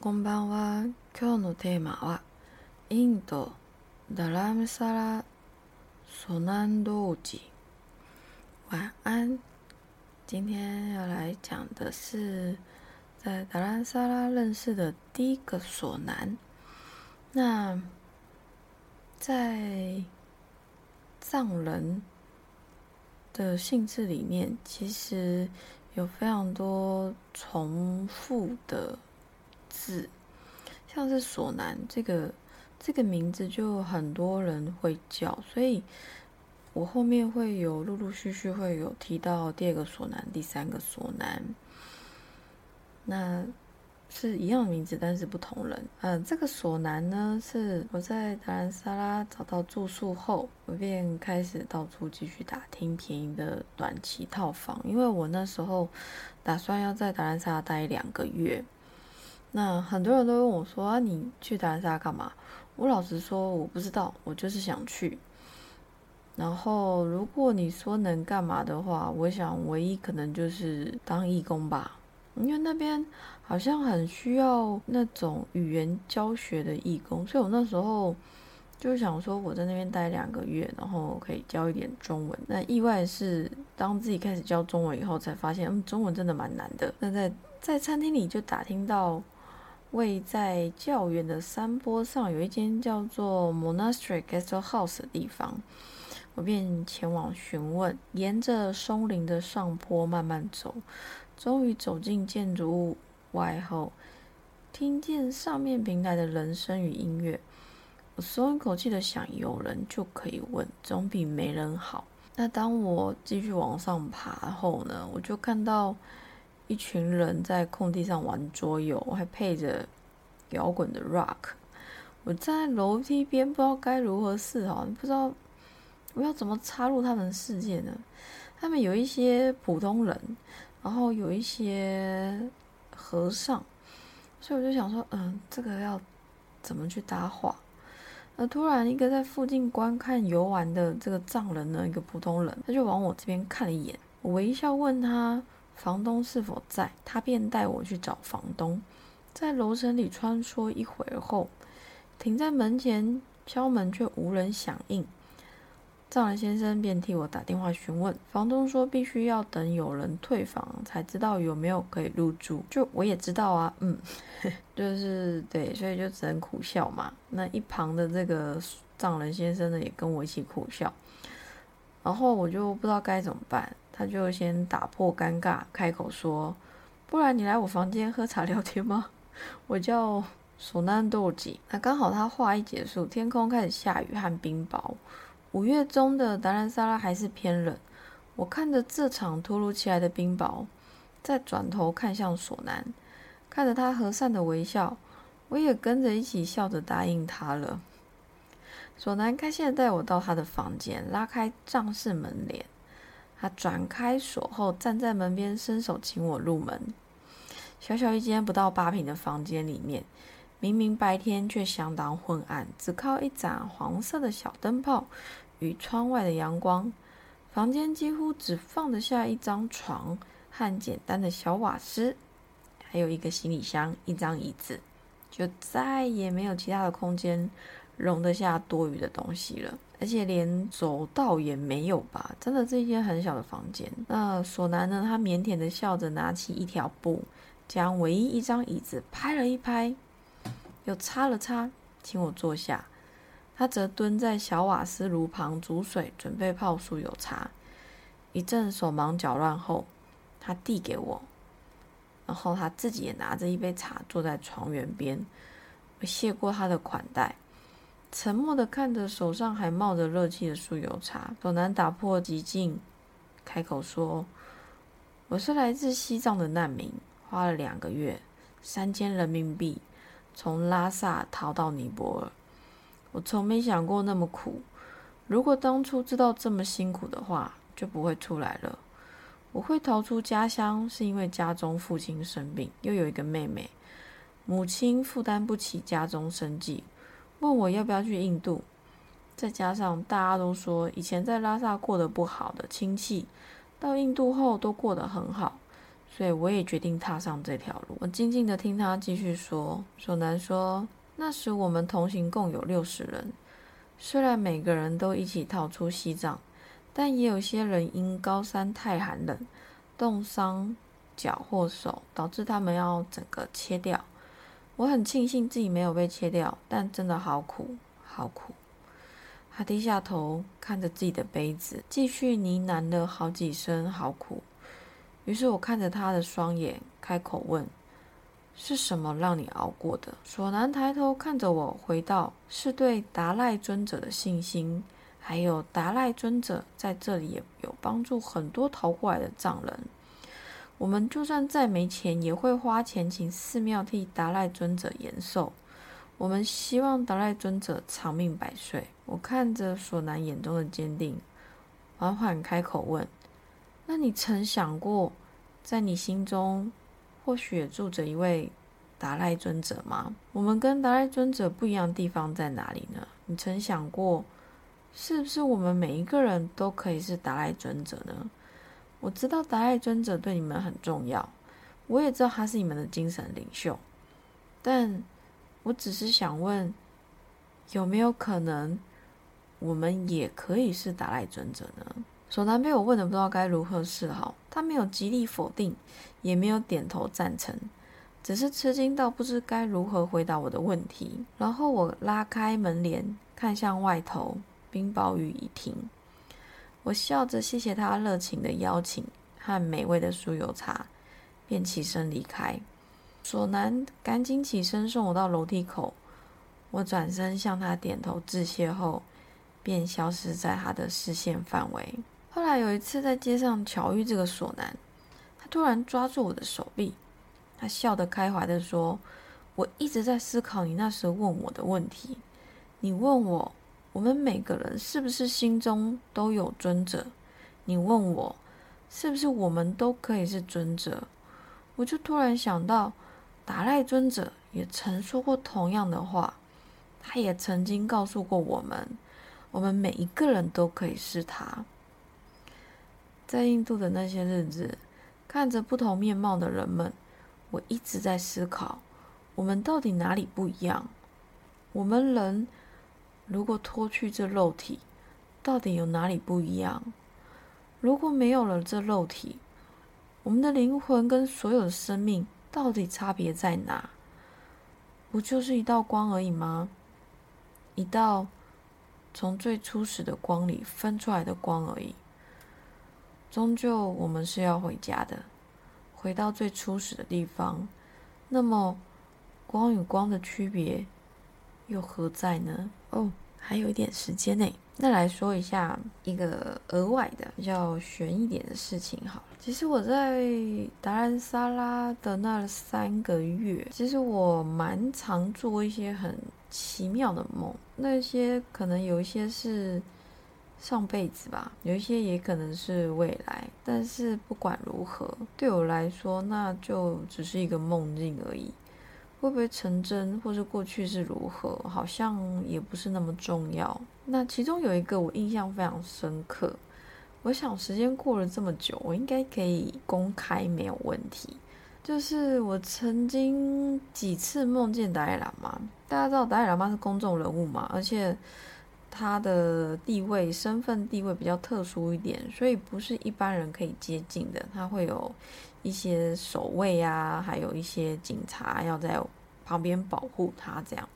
こんばんは。今日のテーマはインドダラムサラ索南多吉。晚安。今天要来讲的是在达兰萨拉认识的第一个索南。那在藏人的性质里面，其实有非常多重复的。 字，像是索南这个这个名字就很多人会叫，所以我后面会有陆陆续续会有提到第二个索南、第三个索南，那是一样的名字，但是不同人。嗯，这个索南呢，是我在达兰萨拉找到住宿后，我便开始到处继续打听便宜的短期套房，因为我那时候打算要在达兰萨拉待两个月。那很多人都问我说：“啊，你去达兰萨干嘛？”我老实说，我不知道，我就是想去。然后，如果你说能干嘛的话，我想唯一可能就是当义工吧，因为那边好像很需要那种语言教学的义工，所以我那时候就想说，我在那边待两个月，然后可以教一点中文。那意外是，当自己开始教中文以后，才发现，嗯，中文真的蛮难的。那在在餐厅里就打听到。位在较远的山坡上，有一间叫做 Monastery Guest House 的地方，我便前往询问。沿着松林的上坡慢慢走，终于走进建筑物外后，听见上面平台的人声与音乐。我松一口气的想，有人就可以问，总比没人好。那当我继续往上爬后呢，我就看到。一群人在空地上玩桌游，还配着摇滚的 rock。我站在楼梯边，不知道该如何是好，不知道我要怎么插入他们的世界呢？他们有一些普通人，然后有一些和尚，所以我就想说，嗯，这个要怎么去搭话？而突然，一个在附近观看游玩的这个藏人呢，一个普通人，他就往我这边看了一眼，我微笑问他。房东是否在？他便带我去找房东。在楼层里穿梭一会儿后，停在门前敲门，却无人响应。藏人先生便替我打电话询问，房东说必须要等有人退房才知道有没有可以入住。就我也知道啊，嗯，就是对，所以就只能苦笑嘛。那一旁的这个藏人先生呢，也跟我一起苦笑。然后我就不知道该怎么办。他就先打破尴尬，开口说：“不然你来我房间喝茶聊天吗？” 我叫索南多吉。那刚好他话一结束，天空开始下雨和冰雹。五月中的达兰萨拉还是偏冷。我看着这场突如其来的冰雹，再转头看向索南，看着他和善的微笑，我也跟着一起笑着答应他了。索南开心的带我到他的房间，拉开帐室门帘。他转开锁后，站在门边，伸手请我入门。小小一间不到八平的房间里面，明明白天却相当昏暗，只靠一盏黄色的小灯泡与窗外的阳光，房间几乎只放得下一张床和简单的小瓦斯，还有一个行李箱、一张椅子，就再也没有其他的空间容得下多余的东西了。而且连走道也没有吧？真的是一间很小的房间。那索南呢？他腼腆的笑着，拿起一条布，将唯一一张椅子拍了一拍，又擦了擦，请我坐下。他则蹲在小瓦斯炉旁煮水，准备泡酥油茶。一阵手忙脚乱后，他递给我，然后他自己也拿着一杯茶，坐在床缘边。我谢过他的款待。沉默的看着手上还冒着热气的酥油茶，索南打破寂静，开口说：“我是来自西藏的难民，花了两个月，三千人民币，从拉萨逃到尼泊尔。我从没想过那么苦。如果当初知道这么辛苦的话，就不会出来了。我会逃出家乡，是因为家中父亲生病，又有一个妹妹，母亲负担不起家中生计。”问我要不要去印度，再加上大家都说以前在拉萨过得不好的亲戚，到印度后都过得很好，所以我也决定踏上这条路。我静静的听他继续说。索南说：“那时我们同行共有六十人，虽然每个人都一起逃出西藏，但也有些人因高山太寒冷，冻伤脚或手，导致他们要整个切掉。我很庆幸自己没有被切掉，但真的好苦，好苦。”他低下头看着自己的杯子，继续呢喃了好几声“好苦”。于是我看着他的双眼，开口问：“是什么让你熬过的？”索南抬头看着我，回道：“是对达赖尊者的信心，还有达赖尊者在这里也有帮助很多逃过来的藏人。我们就算再没钱，也会花钱请寺庙替达赖尊者延寿。我们希望达赖尊者长命百岁。”我看着索南眼中的坚定，缓缓开口问：“那你曾想过，在你心中或许也住着一位达赖尊者吗？我们跟达赖尊者不一样的地方在哪里呢？你曾想过，是不是我们每一个人都可以是达赖尊者呢？我知道达赖尊者对你们很重要，我也知道他是你们的精神领袖，但我只是想问，有没有可能？”我们也可以是达赖尊者呢。索南被我问的不知道该如何是好，他没有极力否定，也没有点头赞成，只是吃惊到不知该如何回答我的问题。然后我拉开门帘，看向外头，冰雹雨已停。我笑着谢谢他热情的邀请和美味的酥油茶，便起身离开。索南赶紧起身送我到楼梯口，我转身向他点头致谢后。便消失在他的视线范围。后来有一次在街上巧遇这个索南，他突然抓住我的手臂，他笑得开怀地说：“我一直在思考你那时候问我的问题。你问我，我们每个人是不是心中都有尊者？你问我，是不是我们都可以是尊者？我就突然想到，达赖尊者也曾说过同样的话，他也曾经告诉过我们。”我们每一个人都可以是他。在印度的那些日子，看着不同面貌的人们，我一直在思考：我们到底哪里不一样？我们人如果脱去这肉体，到底有哪里不一样？如果没有了这肉体，我们的灵魂跟所有的生命到底差别在哪？不就是一道光而已吗？一道。从最初始的光里分出来的光而已。终究我们是要回家的，回到最初始的地方。那么，光与光的区别又何在呢？哦，还有一点时间呢，那来说一下一个额外的、比较悬一点的事情。好了，其实我在达兰萨拉的那三个月，其实我蛮常做一些很。奇妙的梦，那些可能有一些是上辈子吧，有一些也可能是未来。但是不管如何，对我来说，那就只是一个梦境而已。会不会成真，或是过去是如何，好像也不是那么重要。那其中有一个我印象非常深刻，我想时间过了这么久，我应该可以公开没有问题。就是我曾经几次梦见达赖喇嘛，大家知道达赖喇嘛是公众人物嘛，而且他的地位、身份地位比较特殊一点，所以不是一般人可以接近的。他会有一些守卫啊，还有一些警察要在旁边保护他这样。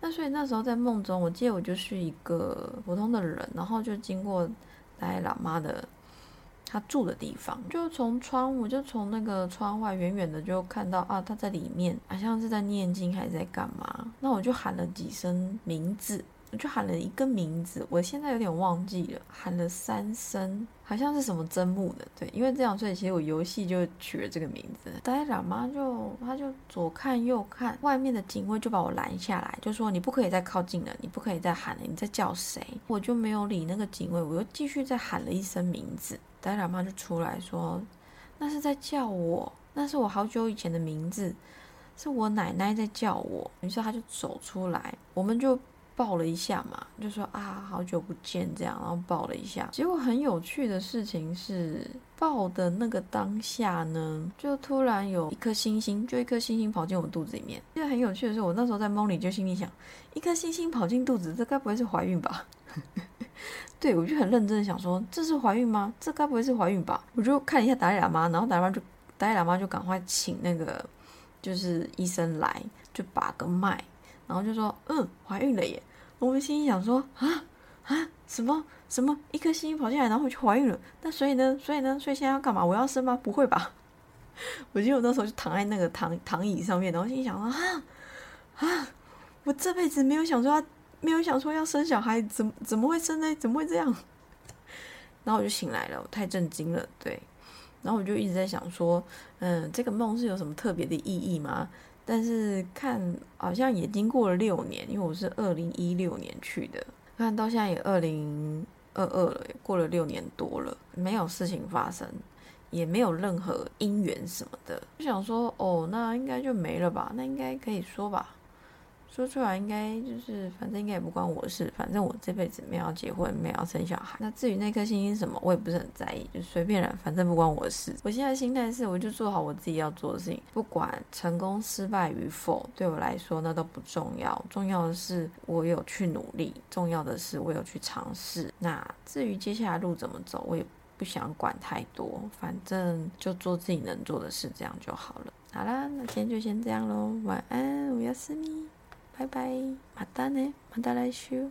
那所以那时候在梦中，我记得我就是一个普通的人，然后就经过达赖喇嘛的。他住的地方，就从窗户，就从那个窗外远远的就看到啊，他在里面，好像是在念经还是在干嘛？那我就喊了几声名字，就喊了一个名字，我现在有点忘记了，喊了三声，好像是什么真木的，对，因为这样，所以其实我游戏就取了这个名字。呆喇嘛就他就左看右看，外面的警卫就把我拦下来，就说你不可以再靠近了，你不可以再喊了，你在叫谁？我就没有理那个警卫，我又继续再喊了一声名字。呆喇嘛就出来说：“那是在叫我，那是我好久以前的名字，是我奶奶在叫我。”于是他就走出来，我们就抱了一下嘛，就说啊，好久不见这样，然后抱了一下。结果很有趣的事情是，抱的那个当下呢，就突然有一颗星星，就一颗星星跑进我肚子里面。就很有趣的是，我那时候在梦里就心里想，一颗星星跑进肚子，这该不会是怀孕吧？对我就很认真的想说，这是怀孕吗？这该不会是怀孕吧？我就看一下达赖喇嘛，然后达赖喇嘛就达赖喇嘛就赶快请那个就是医生来，就把个脉。然后就说，嗯，怀孕了耶！我们心里想说，啊啊，什么什么，一颗星星跑进来，然后就怀孕了。那所以呢，所以呢，所以现在要干嘛？我要生吗？不会吧？我记得我那时候就躺在那个躺躺椅上面，然后心里想说，啊啊，我这辈子没有想说要，没有想说要生小孩，怎么怎么会生呢？怎么会这样？然后我就醒来了，我太震惊了，对。然后我就一直在想说，嗯，这个梦是有什么特别的意义吗？但是看好像也经过了六年，因为我是二零一六年去的，看到现在也二零二二了，过了六年多了，没有事情发生，也没有任何姻缘什么的，就想说，哦，那应该就没了吧，那应该可以说吧。说出来应该就是，反正应该也不关我的事。反正我这辈子没有结婚，没有生小孩。那至于那颗星星什么，我也不是很在意，就随便了，反正不关我的事。我现在心态是，我就做好我自己要做的事情，不管成功失败与否，对我来说那都不重要。重要的是我有去努力，重要的是我有去尝试。那至于接下来路怎么走，我也不想管太多，反正就做自己能做的事，这样就好了。好啦，那今天就先这样喽，晚安，我要思密。バイバイ，またね、また来週。